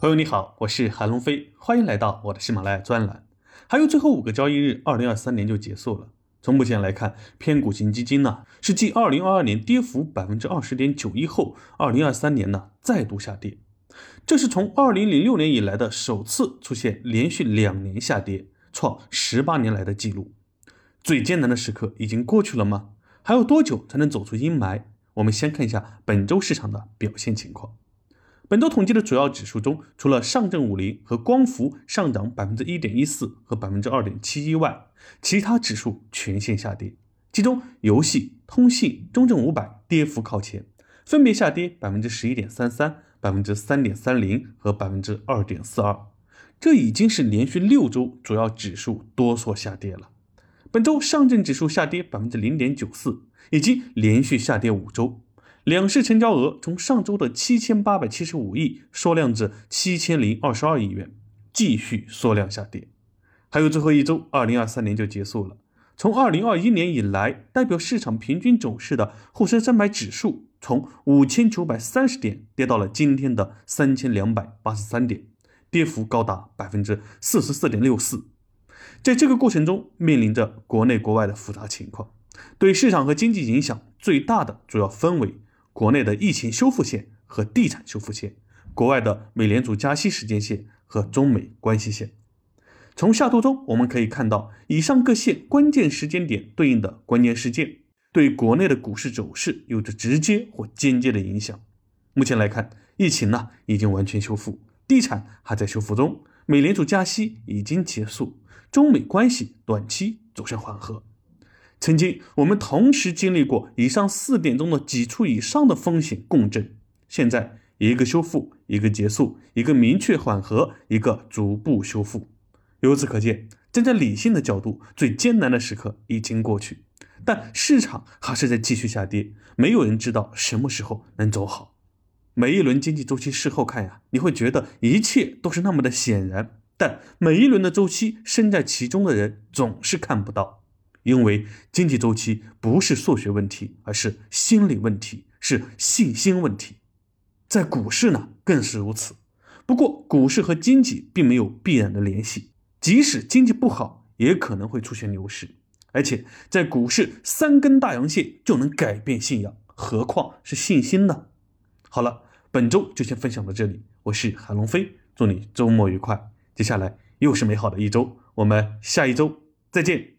朋友你好，我是韩龙飞，欢迎来到我的喜马拉雅专栏。还有最后五个交易日，二零二三年就结束了。从目前来看，偏股型基金呢是继二零二二年跌幅百分之二十点九一后，二零二三年呢再度下跌。这是从二零零六年以来的首次出现连续两年下跌，创十八年来的记录。最艰难的时刻已经过去了吗？还有多久才能走出阴霾？我们先看一下本周市场的表现情况。本周统计的主要指数中，除了上证五零和光伏上涨百分之一点一四和百分之二点七一外，其他指数全线下跌。其中，游戏、通信、中证五百跌幅靠前，分别下跌百分之十一点三三、百分之三点三零和百分之二点四二。这已经是连续六周主要指数多数下跌了。本周上证指数下跌百分之零点九四，已经连续下跌五周。两市成交额从上周的七千八百七十五亿缩量至七千零二十二亿元，继续缩量下跌。还有最后一周，二零二三年就结束了。从二零二一年以来，代表市场平均走势的沪深三百指数从五千九百三十点跌到了今天的三千两百八十三点，跌幅高达百分之四十四点六四。在这个过程中，面临着国内国外的复杂情况，对市场和经济影响最大的主要分为。国内的疫情修复线和地产修复线，国外的美联储加息时间线和中美关系线。从下图中我们可以看到，以上各线关键时间点对应的关键事件，对国内的股市走势有着直接或间接的影响。目前来看，疫情呢已经完全修复，地产还在修复中，美联储加息已经结束，中美关系短期走向缓和。曾经，我们同时经历过以上四点中的几处以上的风险共振。现在，一个修复，一个结束，一个明确缓和，一个逐步修复。由此可见，站在理性的角度，最艰难的时刻已经过去，但市场还是在继续下跌。没有人知道什么时候能走好。每一轮经济周期事后看呀，你会觉得一切都是那么的显然，但每一轮的周期，身在其中的人总是看不到。因为经济周期不是数学问题，而是心理问题，是信心问题。在股市呢，更是如此。不过，股市和经济并没有必然的联系，即使经济不好，也可能会出现牛市。而且，在股市三根大阳线就能改变信仰，何况是信心呢？好了，本周就先分享到这里。我是韩龙飞，祝你周末愉快。接下来又是美好的一周，我们下一周再见。